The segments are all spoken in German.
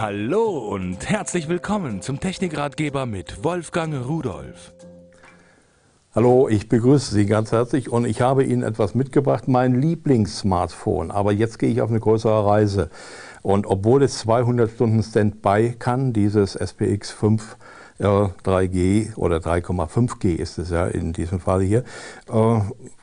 Hallo und herzlich willkommen zum Technikratgeber mit Wolfgang Rudolf. Hallo, ich begrüße Sie ganz herzlich und ich habe Ihnen etwas mitgebracht, mein Lieblings-Smartphone. Aber jetzt gehe ich auf eine größere Reise. Und obwohl es 200 Stunden Standby kann, dieses SPX 5 3G oder 3,5G ist es ja in diesem Fall hier, äh,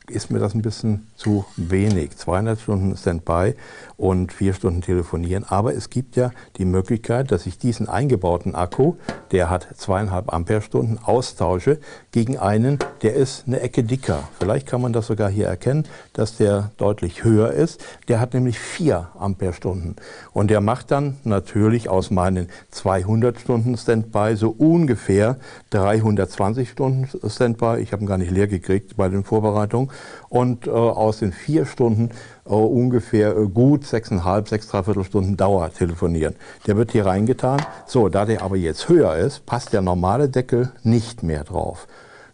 ist mir das ein bisschen zu wenig. 200 Stunden Standby und vier Stunden telefonieren. Aber es gibt ja die Möglichkeit, dass ich diesen eingebauten Akku, der hat zweieinhalb Ampere-Stunden, austausche gegen einen, der ist eine Ecke dicker. Vielleicht kann man das sogar hier erkennen, dass der deutlich höher ist. Der hat nämlich vier Ampere-Stunden. Und der macht dann natürlich aus meinen 200 Stunden Standby so ungefähr 320 Stunden Standby. Ich habe ihn gar nicht leer gekriegt bei den Vorbereitungen. Und äh, aus den vier Stunden äh, ungefähr äh, gut sechseinhalb, sechs, dreiviertel Stunden Dauer telefonieren. Der wird hier reingetan. So, da der aber jetzt höher ist, passt der normale Deckel nicht mehr drauf.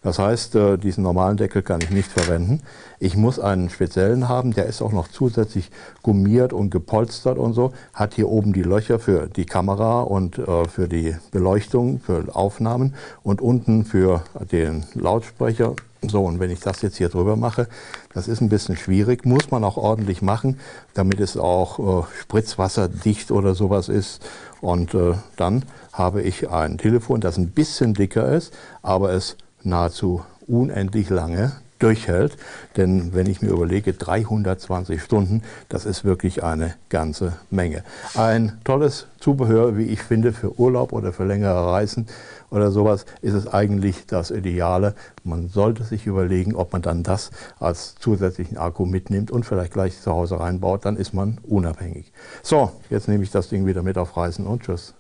Das heißt, äh, diesen normalen Deckel kann ich nicht verwenden. Ich muss einen speziellen haben, der ist auch noch zusätzlich gummiert und gepolstert und so, hat hier oben die Löcher für die Kamera und äh, für die Beleuchtung, für Aufnahmen und unten für den Lautsprecher. So, und wenn ich das jetzt hier drüber mache, das ist ein bisschen schwierig, muss man auch ordentlich machen, damit es auch äh, spritzwasserdicht oder sowas ist. Und äh, dann habe ich ein Telefon, das ein bisschen dicker ist, aber es nahezu unendlich lange durchhält. Denn wenn ich mir überlege, 320 Stunden, das ist wirklich eine ganze Menge. Ein tolles Zubehör, wie ich finde, für Urlaub oder für längere Reisen oder sowas, ist es eigentlich das Ideale. Man sollte sich überlegen, ob man dann das als zusätzlichen Akku mitnimmt und vielleicht gleich zu Hause reinbaut, dann ist man unabhängig. So, jetzt nehme ich das Ding wieder mit auf Reisen und tschüss.